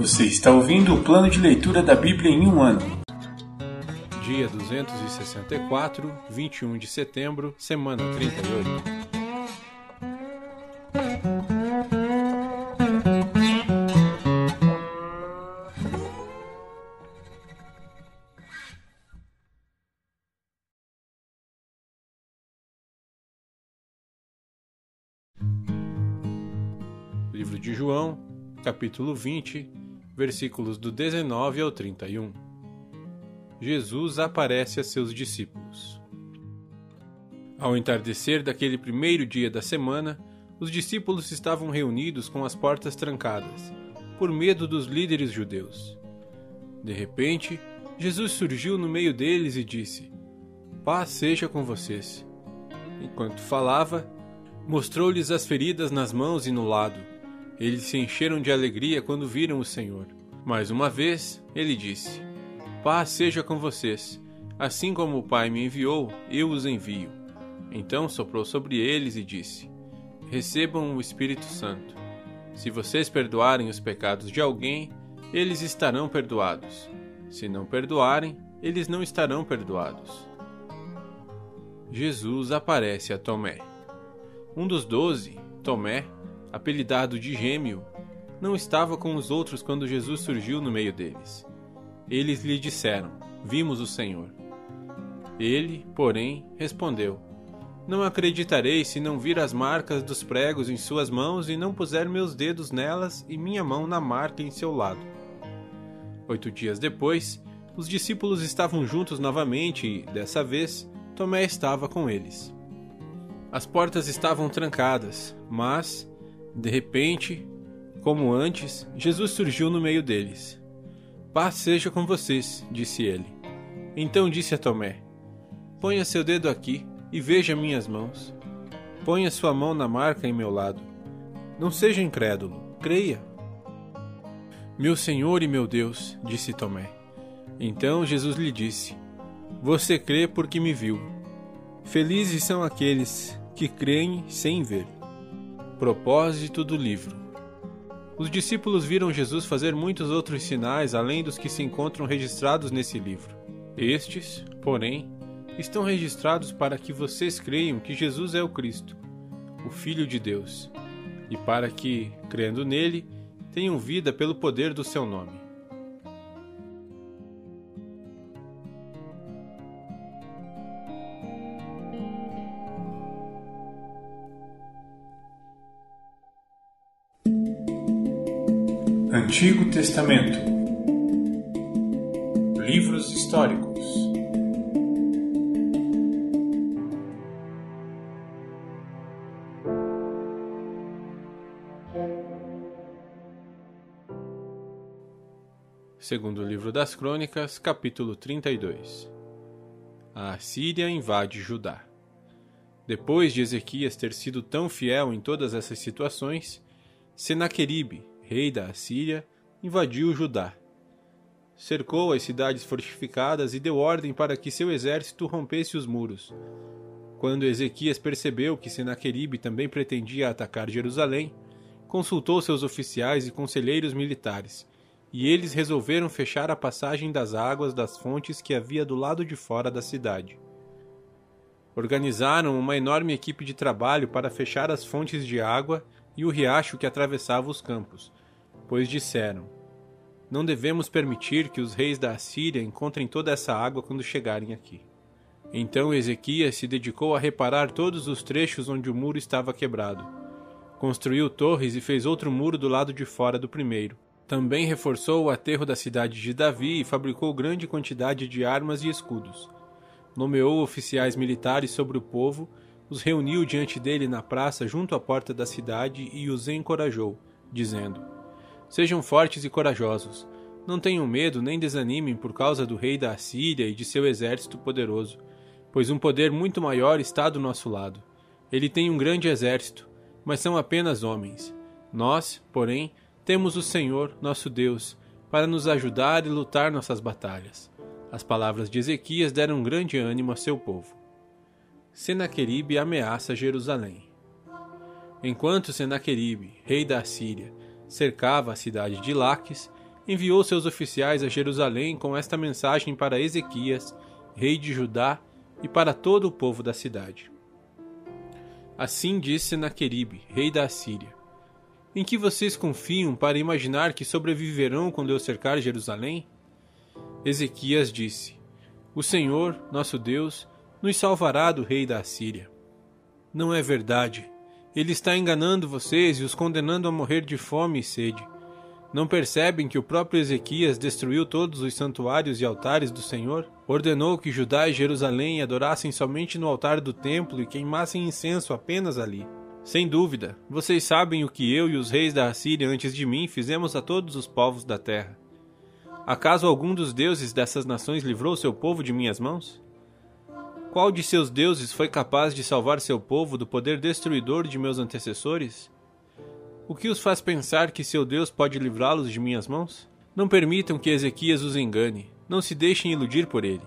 Você está ouvindo o plano de leitura da Bíblia em um ano. Dia 264, 21 de setembro, semana 38. Livro de João, capítulo 20, versículos do 19 ao 31. Jesus aparece a seus discípulos. Ao entardecer daquele primeiro dia da semana, os discípulos estavam reunidos com as portas trancadas, por medo dos líderes judeus. De repente, Jesus surgiu no meio deles e disse: Paz seja com vocês. Enquanto falava, mostrou-lhes as feridas nas mãos e no lado. Eles se encheram de alegria quando viram o Senhor. Mais uma vez, ele disse: Paz seja com vocês. Assim como o Pai me enviou, eu os envio. Então soprou sobre eles e disse: Recebam o Espírito Santo. Se vocês perdoarem os pecados de alguém, eles estarão perdoados. Se não perdoarem, eles não estarão perdoados. Jesus aparece a Tomé. Um dos doze, Tomé, apelidado de Gêmeo, não estava com os outros quando Jesus surgiu no meio deles. Eles lhe disseram: Vimos o Senhor. Ele, porém, respondeu: Não acreditarei se não vir as marcas dos pregos em suas mãos e não puser meus dedos nelas e minha mão na marca em seu lado. Oito dias depois, os discípulos estavam juntos novamente e, dessa vez, Tomé estava com eles. As portas estavam trancadas, mas, de repente, como antes, Jesus surgiu no meio deles. Paz seja com vocês, disse ele. Então disse a Tomé: Ponha seu dedo aqui e veja minhas mãos. Ponha sua mão na marca em meu lado. Não seja incrédulo, creia. Meu Senhor e meu Deus, disse Tomé. Então Jesus lhe disse: Você crê porque me viu. Felizes são aqueles que creem sem ver. Propósito do livro. Os discípulos viram Jesus fazer muitos outros sinais além dos que se encontram registrados nesse livro. Estes, porém, estão registrados para que vocês creiam que Jesus é o Cristo, o Filho de Deus, e para que, crendo nele, tenham vida pelo poder do seu nome. Antigo Testamento. Livros históricos. Segundo livro das Crônicas, capítulo 32 A Assíria invade Judá. Depois de Ezequias ter sido tão fiel em todas essas situações, Senaqueribe, rei da Assíria, invadiu Judá. Cercou as cidades fortificadas e deu ordem para que seu exército rompesse os muros. Quando Ezequias percebeu que Senaqueribe também pretendia atacar Jerusalém, consultou seus oficiais e conselheiros militares, e eles resolveram fechar a passagem das águas das fontes que havia do lado de fora da cidade. Organizaram uma enorme equipe de trabalho para fechar as fontes de água e o riacho que atravessava os campos, pois disseram: Não devemos permitir que os reis da Assíria encontrem toda essa água quando chegarem aqui. Então Ezequias se dedicou a reparar todos os trechos onde o muro estava quebrado. Construiu torres e fez outro muro do lado de fora do primeiro. Também reforçou o aterro da cidade de Davi e fabricou grande quantidade de armas e escudos. Nomeou oficiais militares sobre o povo, os reuniu diante dele na praça junto à porta da cidade e os encorajou, dizendo: Sejam fortes e corajosos. Não tenham medo nem desanimem por causa do rei da Assíria e de seu exército poderoso, pois um poder muito maior está do nosso lado. Ele tem um grande exército, mas são apenas homens. Nós, porém, temos o Senhor, nosso Deus, para nos ajudar e lutar nossas batalhas. As palavras de Ezequias deram um grande ânimo a seu povo. Senaqueribe ameaça Jerusalém. Enquanto Senaqueribe, rei da Assíria, cercava a cidade de Laques, enviou seus oficiais a Jerusalém com esta mensagem para Ezequias, rei de Judá, e para todo o povo da cidade. Assim disse Senaqueribe, rei da Assíria: Em que vocês confiam para imaginar que sobreviverão quando eu cercar Jerusalém? Ezequias disse: O Senhor, nosso Deus, nos salvará do rei da Assíria. Não é verdade. Ele está enganando vocês e os condenando a morrer de fome e sede. Não percebem que o próprio Ezequias destruiu todos os santuários e altares do Senhor? Ordenou que Judá e Jerusalém adorassem somente no altar do templo e queimassem incenso apenas ali. Sem dúvida, vocês sabem o que eu e os reis da Assíria antes de mim fizemos a todos os povos da terra. Acaso algum dos deuses dessas nações livrou seu povo de minhas mãos? Qual de seus deuses foi capaz de salvar seu povo do poder destruidor de meus antecessores? O que os faz pensar que seu Deus pode livrá-los de minhas mãos? Não permitam que Ezequias os engane, não se deixem iludir por ele.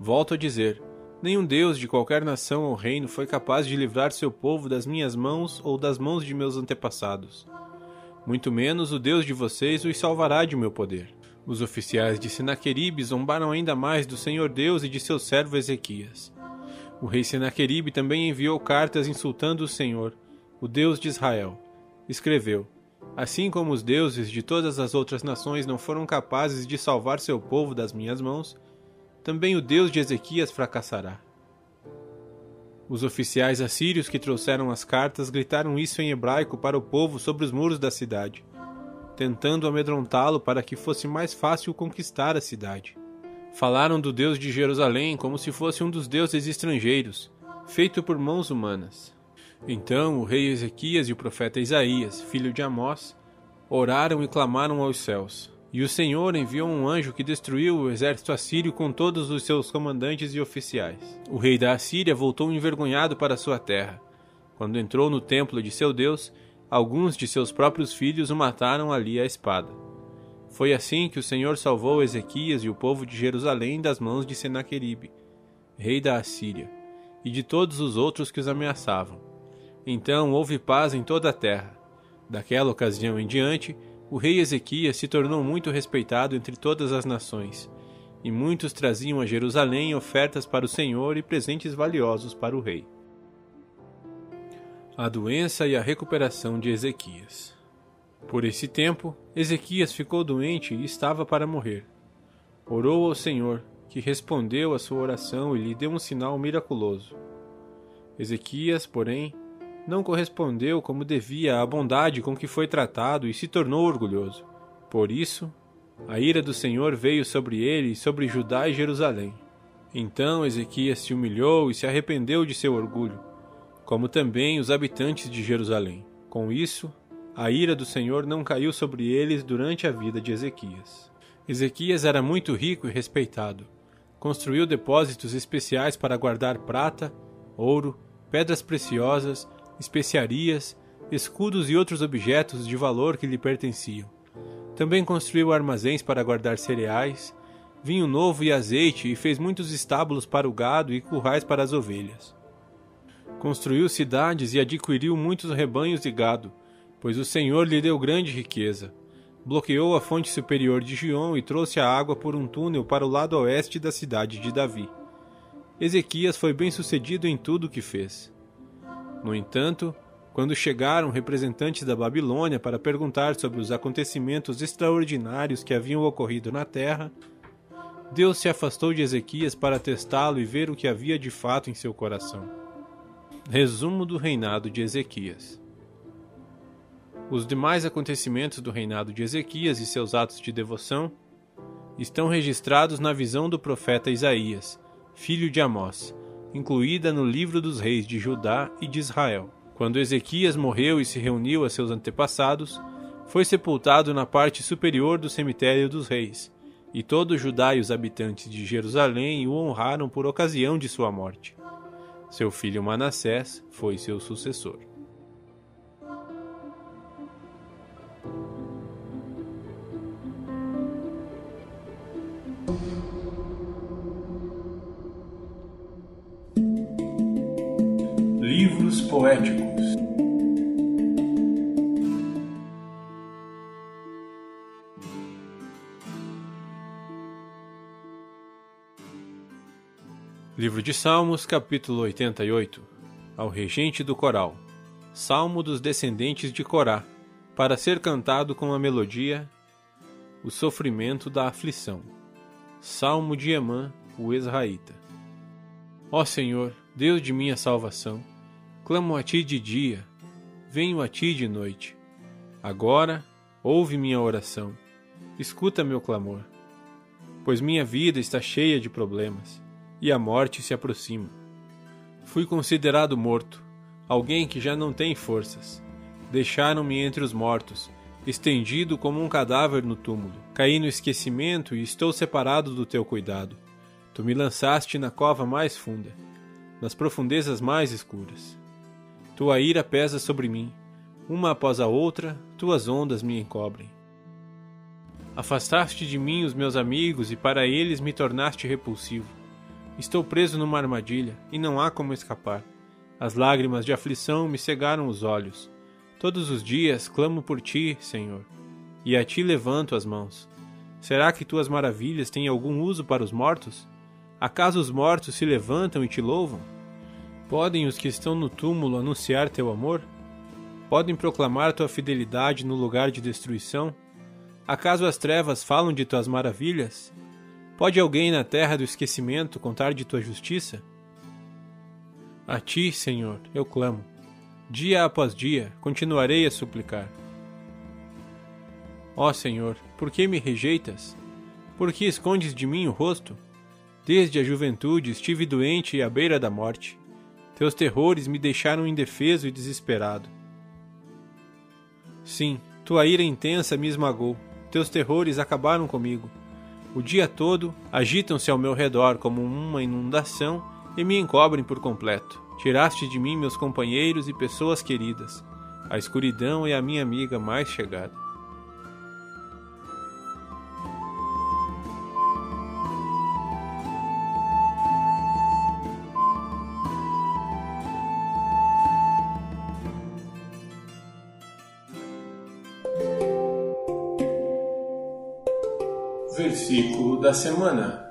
Volto a dizer: nenhum Deus de qualquer nação ou reino foi capaz de livrar seu povo das minhas mãos ou das mãos de meus antepassados. Muito menos o Deus de vocês os salvará de meu poder. Os oficiais de Senaqueribe zombaram ainda mais do Senhor Deus e de seu servo Ezequias. O rei Senaqueribe também enviou cartas insultando o Senhor, o Deus de Israel escreveu: Assim como os deuses de todas as outras nações não foram capazes de salvar seu povo das minhas mãos, também o Deus de Ezequias fracassará. Os oficiais assírios que trouxeram as cartas gritaram isso em hebraico para o povo sobre os muros da cidade, tentando amedrontá-lo para que fosse mais fácil conquistar a cidade. Falaram do Deus de Jerusalém como se fosse um dos deuses estrangeiros, feito por mãos humanas. Então o rei Ezequias e o profeta Isaías, filho de Amós, oraram e clamaram aos céus. E o Senhor enviou um anjo que destruiu o exército assírio com todos os seus comandantes e oficiais. O rei da Assíria voltou envergonhado para sua terra. Quando entrou no templo de seu Deus, alguns de seus próprios filhos o mataram ali à espada. Foi assim que o Senhor salvou Ezequias e o povo de Jerusalém das mãos de Senaqueribe, rei da Assíria, e de todos os outros que os ameaçavam. Então houve paz em toda a terra. Daquela ocasião em diante, o rei Ezequias se tornou muito respeitado entre todas as nações, e muitos traziam a Jerusalém ofertas para o Senhor e presentes valiosos para o rei. A doença e a recuperação de Ezequias. Por esse tempo, Ezequias ficou doente e estava para morrer. Orou ao Senhor, que respondeu à sua oração e lhe deu um sinal miraculoso. Ezequias, porém, não correspondeu como devia à bondade com que foi tratado e se tornou orgulhoso. Por isso, a ira do Senhor veio sobre ele e sobre Judá e Jerusalém. Então Ezequias se humilhou e se arrependeu de seu orgulho, como também os habitantes de Jerusalém. Com isso, a ira do Senhor não caiu sobre eles durante a vida de Ezequias. Ezequias era muito rico e respeitado. Construiu depósitos especiais para guardar prata, ouro, pedras preciosas especiarias, escudos e outros objetos de valor que lhe pertenciam. Também construiu armazéns para guardar cereais, vinho novo e azeite e fez muitos estábulos para o gado e currais para as ovelhas. Construiu cidades e adquiriu muitos rebanhos de gado, pois o Senhor lhe deu grande riqueza. Bloqueou a fonte superior de Gion e trouxe a água por um túnel para o lado oeste da cidade de Davi. Ezequias foi bem sucedido em tudo o que fez. No entanto, quando chegaram representantes da Babilônia para perguntar sobre os acontecimentos extraordinários que haviam ocorrido na terra, Deus se afastou de Ezequias para testá-lo e ver o que havia de fato em seu coração. Resumo do reinado de Ezequias. Os demais acontecimentos do reinado de Ezequias e seus atos de devoção estão registrados na visão do profeta Isaías, filho de Amós, incluída no livro dos reis de Judá e de Israel. Quando Ezequias morreu e se reuniu a seus antepassados, foi sepultado na parte superior do cemitério dos reis, e todo Judá e os habitantes de Jerusalém o honraram por ocasião de sua morte. Seu filho Manassés foi seu sucessor. poéticos. Livro de Salmos, capítulo 88 Ao regente do coral Salmo dos descendentes de Corá, para ser cantado com a melodia O sofrimento da aflição. Salmo de Emã, o Israelita. Ó Senhor, Deus de minha salvação, clamo a ti de dia, venho a ti de noite. Agora, ouve minha oração, escuta meu clamor, pois minha vida está cheia de problemas e a morte se aproxima. Fui considerado morto, alguém que já não tem forças. Deixaram-me entre os mortos, estendido como um cadáver no túmulo. Caí no esquecimento e estou separado do teu cuidado. Tu me lançaste na cova mais funda, nas profundezas mais escuras. Tua ira pesa sobre mim, uma após a outra, tuas ondas me encobrem. Afastaste de mim os meus amigos e para eles me tornaste repulsivo. Estou preso numa armadilha e não há como escapar. As lágrimas de aflição me cegaram os olhos. Todos os dias clamo por ti, Senhor, e a ti levanto as mãos. Será que tuas maravilhas têm algum uso para os mortos? Acaso os mortos se levantam e te louvam? Podem os que estão no túmulo anunciar teu amor? Podem proclamar tua fidelidade no lugar de destruição? Acaso as trevas falam de tuas maravilhas? Pode alguém na terra do esquecimento contar de tua justiça? A ti, Senhor, eu clamo. Dia após dia continuarei a suplicar. Ó Senhor, por que me rejeitas? Por que escondes de mim o rosto? Desde a juventude estive doente e à beira da morte. Teus terrores me deixaram indefeso e desesperado. Sim, tua ira intensa me esmagou. Teus terrores acabaram comigo. O dia todo agitam-se ao meu redor como uma inundação e me encobrem por completo. Tiraste de mim meus companheiros e pessoas queridas. A escuridão é a minha amiga mais chegada. Versículo da semana.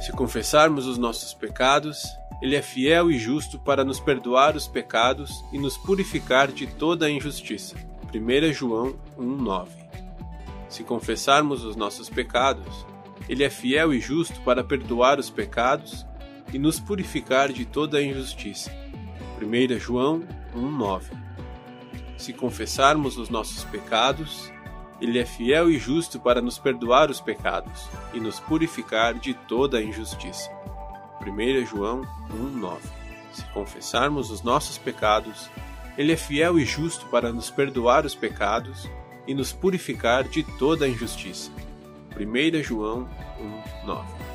Se confessarmos os nossos pecados, Ele é fiel e justo para nos perdoar os pecados e nos purificar de toda a injustiça. 1 João 1,9 Se confessarmos os nossos pecados, Ele é fiel e justo para perdoar os pecados e nos purificar de toda a injustiça. 1 João 1,9 se confessarmos os nossos pecados, Ele é fiel e justo para nos perdoar os pecados e nos purificar de toda a injustiça. 1 João 1,9 Se confessarmos os nossos pecados, Ele é fiel e justo para nos perdoar os pecados e nos purificar de toda a injustiça. 1 João 1,9